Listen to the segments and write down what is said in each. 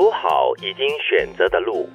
走好已经选择的路，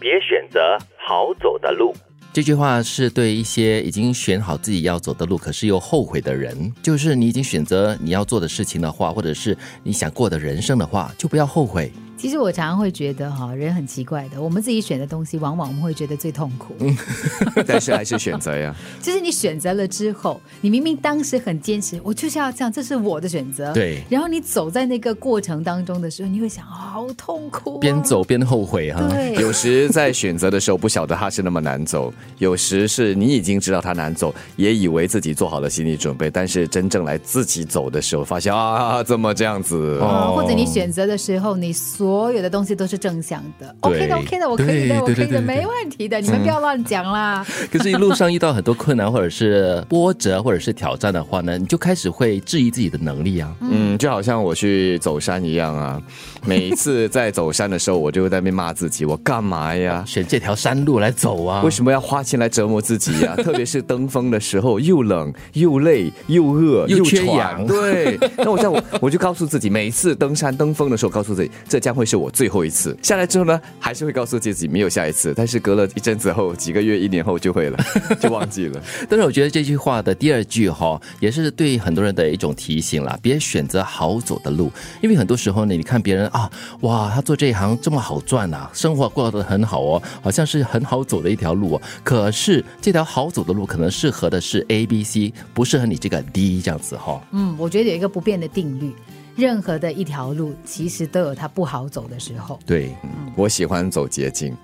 别选择好走的路。这句话是对一些已经选好自己要走的路，可是又后悔的人。就是你已经选择你要做的事情的话，或者是你想过的人生的话，就不要后悔。其实我常常会觉得哈，人很奇怪的，我们自己选的东西，往往我们会觉得最痛苦。但是还是选择呀。就是你选择了之后，你明明当时很坚持，我就是要这样，这是我的选择。对。然后你走在那个过程当中的时候，你会想，好痛苦。边走边后悔哈。对。有时在选择的时候不晓得它是那么难走，有时是你已经知道它难走，也以为自己做好了心理准备，但是真正来自己走的时候，发现啊，怎么这样子？哦。或者你选择的时候，你所有的东西都。是正向的，OK 的，OK 的，我可以的，我可以的，没问题的，你们不要乱讲啦。可是，一路上遇到很多困难，或者是波折，或者是挑战的话呢，你就开始会质疑自己的能力啊。嗯，就好像我去走山一样啊。每一次在走山的时候，我就会在那边骂自己：我干嘛呀？选这条山路来走啊？为什么要花钱来折磨自己呀？特别是登峰的时候，又冷又累又饿又缺氧。对，那我在我我就告诉自己，每一次登山登峰的时候，告诉自己，这将会是我最后一次。下来之后呢，还是会告诉自己没有下一次，但是隔了一阵子后，几个月、一年后就会了，就忘记了。但是我觉得这句话的第二句哈，也是对很多人的一种提醒了：别选择好走的路，因为很多时候呢，你看别人啊，哇，他做这一行这么好赚啊，生活过得很好哦，好像是很好走的一条路哦。可是这条好走的路，可能适合的是 A、B、C，不适合你这个 D 这样子哈。嗯，我觉得有一个不变的定律。任何的一条路，其实都有它不好走的时候。对，我喜欢走捷径。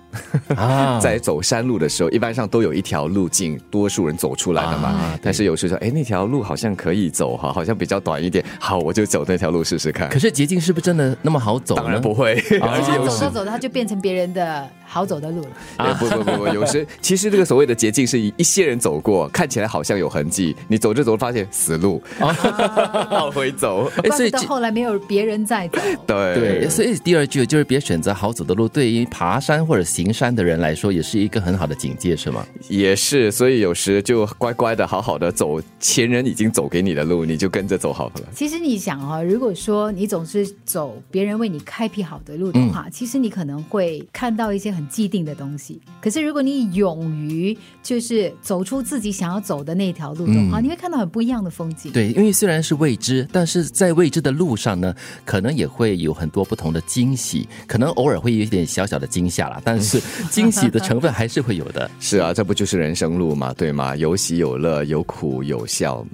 在走山路的时候，一般上都有一条路径，多数人走出来的嘛。但是有时候说，哎，那条路好像可以走哈，好像比较短一点，好，我就走那条路试试看。可是捷径是不是真的那么好走？当然不会。而且走着走着，它就变成别人的好走的路了。不不不不，有时 其实这个所谓的捷径是一些人走过，看起来好像有痕迹，你走着走着发现死路，往回走。所以到后来没有别人在走。对对，所以第二句就是别选择好走的路，对于爬山或者行山的人来说，也是一个很好的警戒，是吗？也是，所以有时就乖乖的、好好的走前人已经走给你的路，你就跟着走好了。其实你想啊，如果说你总是走别人为你开辟好的路的话，其实你可能会看到一些很既定的东西。可是如果你勇于就是走出自己想要走的那条路的话，你会看到很不一样的风景。对，因为虽然是未知，但是在未知的路上呢，可能也会有很多不同的惊喜，可能偶尔会有一点小小的惊吓啦，但是。惊喜的成分还是会有的，是啊，这不就是人生路嘛，对吗？有喜有乐，有苦有笑，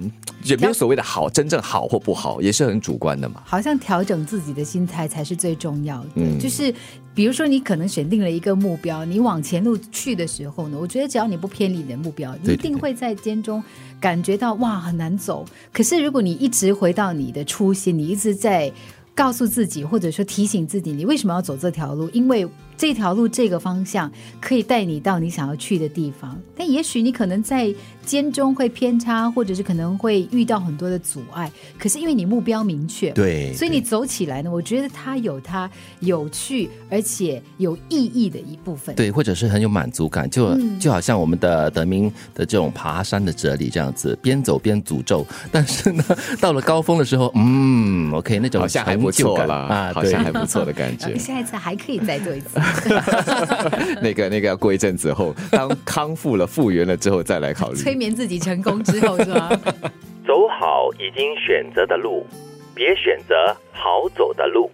也没有所谓的好，真正好或不好，也是很主观的嘛。好像调整自己的心态才是最重要的，就是比如说你可能选定了一个目标，你往前路去的时候呢，我觉得只要你不偏离你的目标，你一定会在间中感觉到哇很难走。可是如果你一直回到你的初心，你一直在告诉自己，或者说提醒自己，你为什么要走这条路？因为这条路这个方向可以带你到你想要去的地方，但也许你可能在间中会偏差，或者是可能会遇到很多的阻碍。可是因为你目标明确，对，所以你走起来呢，我觉得它有它有趣而且有意义的一部分，对，或者是很有满足感，就就好像我们的德明的这种爬山的哲理这样子，边走边诅咒，但是呢，到了高峰的时候，嗯，OK，那种好像还不错了啊，好像还不错的感觉，下一次还可以再做一次。那个那个要过一阵子后，当康复了、复原了之后再来考虑。催眠自己成功之后是吗？走好已经选择的路，别选择好走的路。